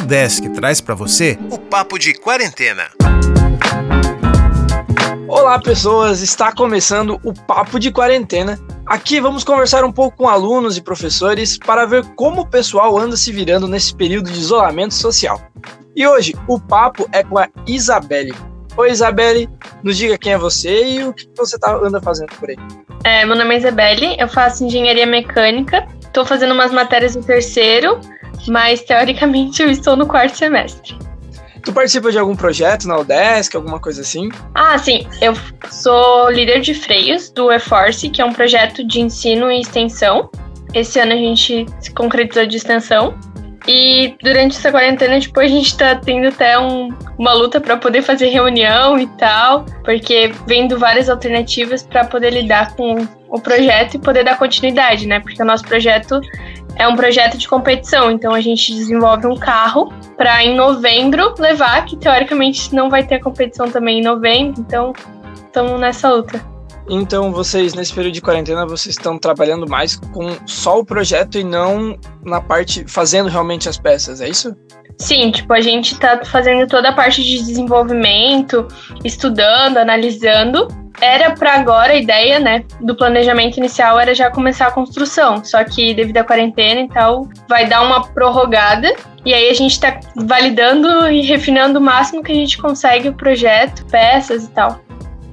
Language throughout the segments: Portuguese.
Desk traz para você o Papo de Quarentena. Olá, pessoas! Está começando o Papo de Quarentena. Aqui vamos conversar um pouco com alunos e professores para ver como o pessoal anda se virando nesse período de isolamento social. E hoje o papo é com a Isabelle. Oi, Isabelle, nos diga quem é você e o que você tá, anda fazendo por aí. É, meu nome é Isabelle, eu faço engenharia mecânica, estou fazendo umas matérias no terceiro mas teoricamente eu estou no quarto semestre. Tu participa de algum projeto na UDESC, alguma coisa assim? Ah, sim. Eu sou líder de freios do eForce, que é um projeto de ensino e extensão. Esse ano a gente se concretizou de extensão. E durante essa quarentena, tipo, a gente tá tendo até um, uma luta para poder fazer reunião e tal, porque vendo várias alternativas para poder lidar com o projeto e poder dar continuidade, né? Porque o nosso projeto é um projeto de competição, então a gente desenvolve um carro para em novembro levar, que teoricamente não vai ter competição também em novembro, então estamos nessa luta. Então vocês nesse período de quarentena vocês estão trabalhando mais com só o projeto e não na parte fazendo realmente as peças, é isso? Sim, tipo, a gente tá fazendo toda a parte de desenvolvimento, estudando, analisando. Era para agora a ideia, né, do planejamento inicial era já começar a construção, só que devido à quarentena e tal, vai dar uma prorrogada e aí a gente tá validando e refinando o máximo que a gente consegue o projeto, peças e tal.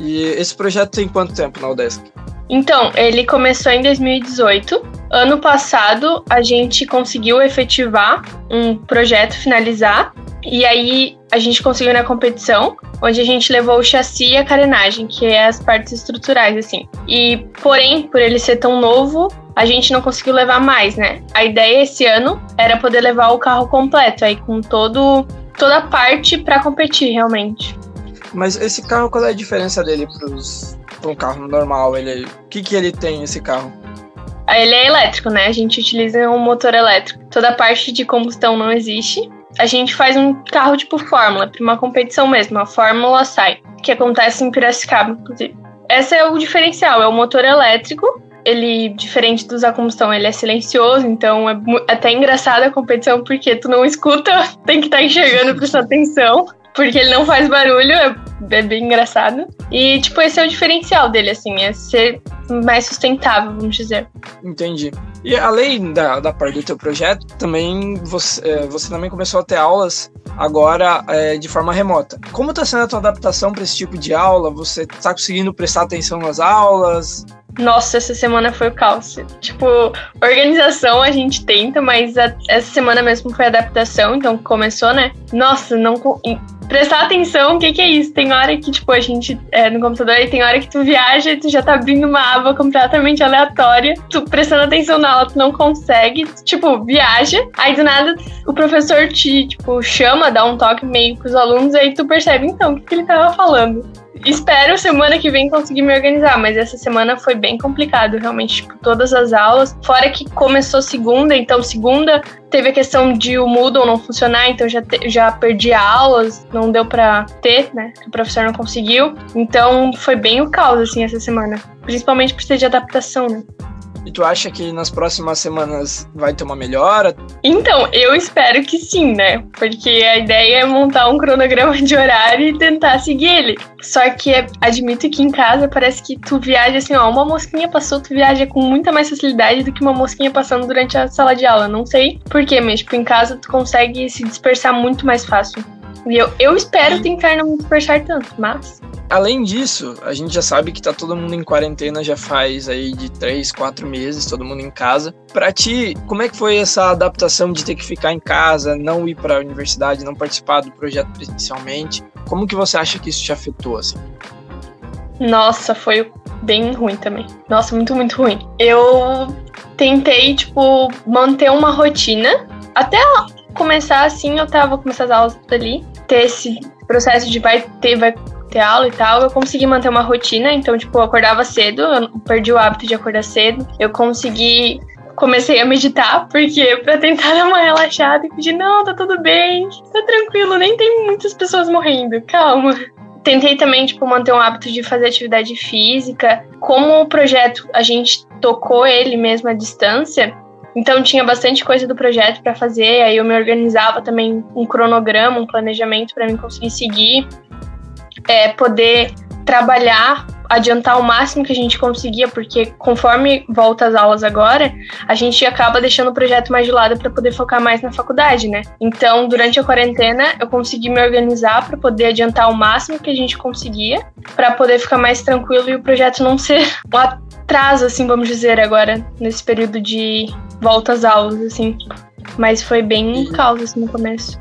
E esse projeto tem quanto tempo na UDESC? Então, ele começou em 2018. Ano passado, a gente conseguiu efetivar um projeto, finalizar. E aí, a gente conseguiu na competição, onde a gente levou o chassi e a carenagem, que é as partes estruturais, assim. E, porém, por ele ser tão novo, a gente não conseguiu levar mais, né? A ideia esse ano era poder levar o carro completo, aí com todo toda a parte para competir, realmente. Mas esse carro, qual é a diferença dele para um carro normal? Ele, o que, que ele tem, esse carro? Ele é elétrico, né? A gente utiliza um motor elétrico. Toda a parte de combustão não existe. A gente faz um carro tipo Fórmula, para uma competição mesmo, a Fórmula Sai, que acontece em Piracicaba, inclusive. Esse é o diferencial, é o motor elétrico. Ele, diferente dos a combustão, ele é silencioso, então é até engraçado a competição, porque tu não escuta, tem que estar tá enxergando, prestar atenção porque ele não faz barulho, é, é, bem engraçado. E, tipo, esse é o diferencial dele, assim, é ser mais sustentável, vamos dizer. Entendi. E além da, da parte do teu projeto, também você, é, você também começou a ter aulas agora é, de forma remota. Como está sendo a tua adaptação para esse tipo de aula? Você está conseguindo prestar atenção nas aulas? Nossa, essa semana foi o caos. Tipo, organização a gente tenta, mas a, essa semana mesmo foi adaptação, então começou, né? Nossa, não prestar atenção, o que, que é isso? Tem hora que, tipo, a gente é, no computador e tem hora que tu viaja e tu já tá abrindo uma aba completamente aleatória. Tu prestando atenção na aula, tu não consegue. Tipo, viaja. Aí do nada o professor te, tipo, chama, dá um toque meio pros alunos, aí tu percebe, então, o que, que ele tava falando. Espero semana que vem conseguir me organizar, mas essa semana foi bem complicado, realmente, tipo, todas as aulas. Fora que começou segunda, então segunda teve a questão de o Moodle não funcionar, então já, te, já perdi aulas, não deu pra ter, né? O professor não conseguiu. Então foi bem o caos, assim, essa semana. Principalmente por ser de adaptação, né? E tu acha que nas próximas semanas vai ter uma melhora? Então, eu espero que sim, né? Porque a ideia é montar um cronograma de horário e tentar seguir ele. Só que admito que em casa parece que tu viaja assim, ó, uma mosquinha passou, tu viaja com muita mais facilidade do que uma mosquinha passando durante a sala de aula. Não sei por quê, mas tipo, em casa tu consegue se dispersar muito mais fácil. E eu, eu espero tentar não me dispersar tanto, mas Além disso, a gente já sabe que tá todo mundo em quarentena já faz aí de três, quatro meses, todo mundo em casa. Para ti, como é que foi essa adaptação de ter que ficar em casa, não ir para a universidade, não participar do projeto presencialmente? Como que você acha que isso te afetou assim? Nossa, foi bem ruim também. Nossa, muito, muito ruim. Eu tentei, tipo, manter uma rotina. Até começar assim, eu tava começando as aulas ali, ter esse processo de vai ter, vai ter aula e tal, eu consegui manter uma rotina. Então, tipo, eu acordava cedo, eu perdi o hábito de acordar cedo. Eu consegui. Comecei a meditar, porque pra tentar dar uma relaxada e pedir, não, tá tudo bem, tá tranquilo, nem tem muitas pessoas morrendo, calma. Tentei também, tipo, manter um hábito de fazer atividade física. Como o projeto, a gente tocou ele mesmo à distância, Então tinha bastante coisa do projeto para fazer, aí eu me organizava também um cronograma, um planejamento para mim conseguir seguir, é, poder trabalhar adiantar o máximo que a gente conseguia, porque conforme volta às aulas agora, a gente acaba deixando o projeto mais de lado para poder focar mais na faculdade, né? Então, durante a quarentena, eu consegui me organizar para poder adiantar o máximo que a gente conseguia, para poder ficar mais tranquilo e o projeto não ser um atraso, assim, vamos dizer, agora, nesse período de volta às aulas, assim. Mas foi bem caos, assim, no começo.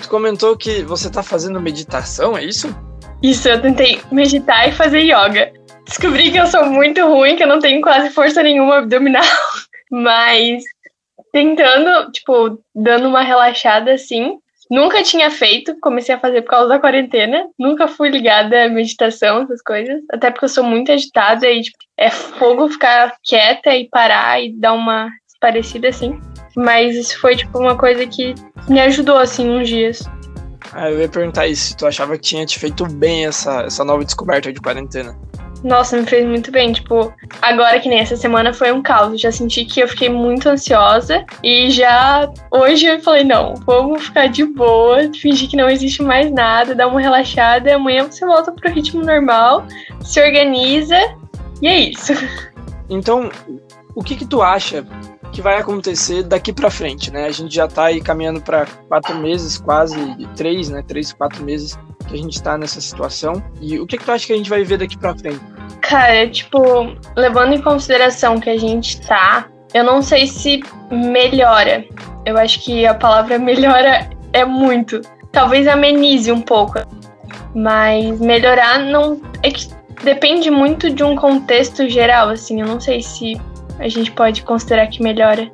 Tu comentou que você tá fazendo meditação, é isso? Isso, eu tentei meditar e fazer yoga. Descobri que eu sou muito ruim, que eu não tenho quase força nenhuma abdominal. Mas tentando, tipo, dando uma relaxada assim. Nunca tinha feito, comecei a fazer por causa da quarentena. Nunca fui ligada à meditação, essas coisas. Até porque eu sou muito agitada e tipo, é fogo ficar quieta e parar e dar uma parecida assim. Mas isso foi, tipo, uma coisa que me ajudou, assim, uns dias. Ah, eu ia perguntar isso, se tu achava que tinha te feito bem essa, essa nova descoberta de quarentena. Nossa, me fez muito bem. Tipo, agora que nem essa semana foi um caos. Já senti que eu fiquei muito ansiosa. E já hoje eu falei: não, vamos ficar de boa, fingir que não existe mais nada, dar uma relaxada. E amanhã você volta pro ritmo normal, se organiza. E é isso. Então, o que que tu acha que vai acontecer daqui para frente, né? A gente já tá aí caminhando para quatro meses, quase três, né? Três, quatro meses que a gente tá nessa situação. E o que, que tu acha que a gente vai viver daqui para frente? Cara, tipo, levando em consideração que a gente tá, eu não sei se melhora. Eu acho que a palavra melhora é muito. Talvez amenize um pouco. Mas melhorar não. É que depende muito de um contexto geral, assim. Eu não sei se a gente pode considerar que melhora.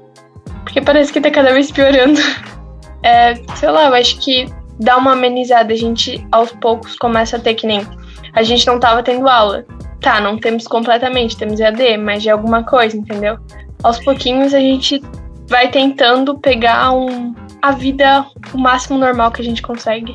Porque parece que tá cada vez piorando. É, sei lá, eu acho que dá uma amenizada. A gente aos poucos começa a ter que nem. A gente não tava tendo aula. Tá, não temos completamente, temos EAD, mas de alguma coisa, entendeu? Aos pouquinhos a gente vai tentando pegar um, a vida o máximo normal que a gente consegue.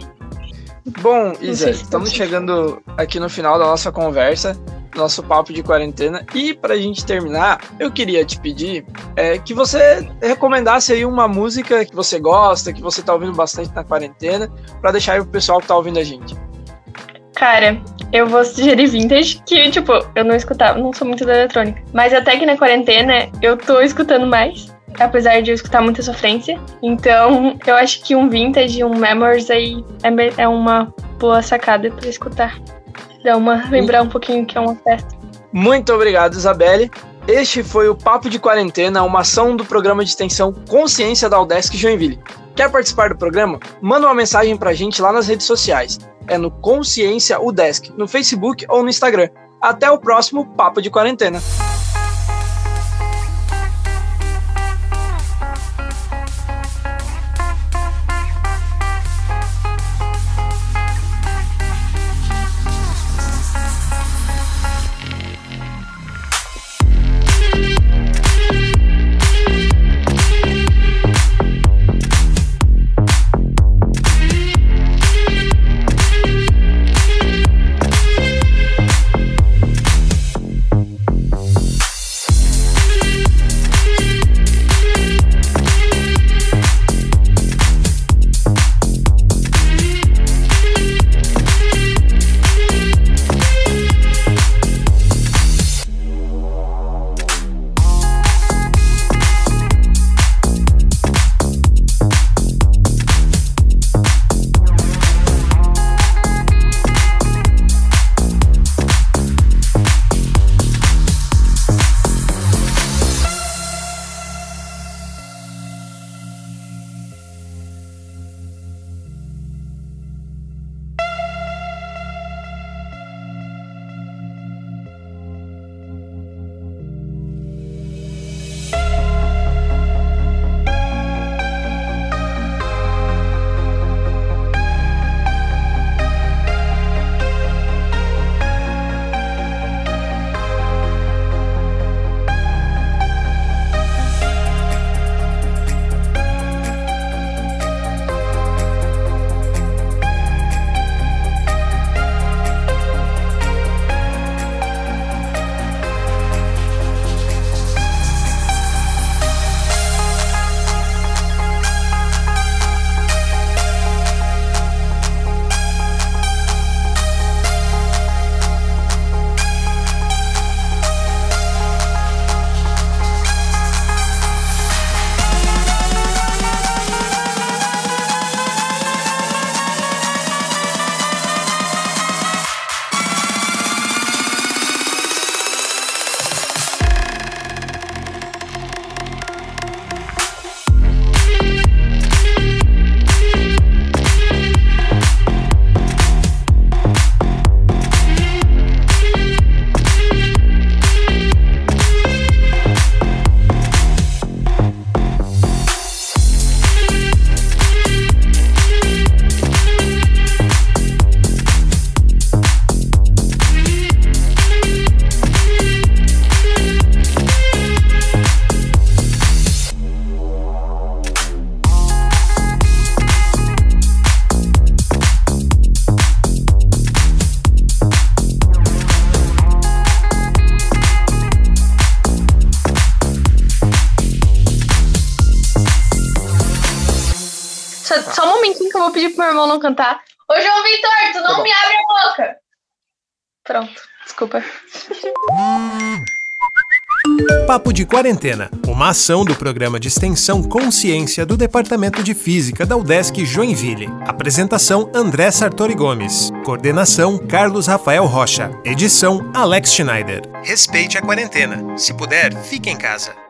Bom, Isa, estamos chegando aqui no final da nossa conversa nosso papo de quarentena. E para a gente terminar, eu queria te pedir é, que você recomendasse aí uma música que você gosta, que você tá ouvindo bastante na quarentena, para deixar aí pro pessoal que tá ouvindo a gente. Cara, eu vou sugerir vintage, que, tipo, eu não escutava, não sou muito da eletrônica. Mas até que na quarentena eu tô escutando mais, apesar de eu escutar muita sofrência. Então, eu acho que um vintage, um memories aí é, é uma boa sacada para escutar. Dá uma lembrar um pouquinho que é uma festa. Muito obrigado, Isabelle. Este foi o Papo de Quarentena, uma ação do programa de extensão Consciência da Udesc Joinville. Quer participar do programa? Manda uma mensagem pra gente lá nas redes sociais. É no Consciência Udesc, no Facebook ou no Instagram. Até o próximo Papo de Quarentena. Pedir pro meu irmão não cantar. Ô, João Vitor, tu não Tá me abre a boca. Pronto, desculpa. Papo de Quarentena, uma ação do programa de extensão Consciência do Departamento de Física da UDESC Joinville. Apresentação André Sartori Gomes. Coordenação Carlos Rafael Rocha. Edição Alex Schneider. Respeite a quarentena. Se puder, fique em casa.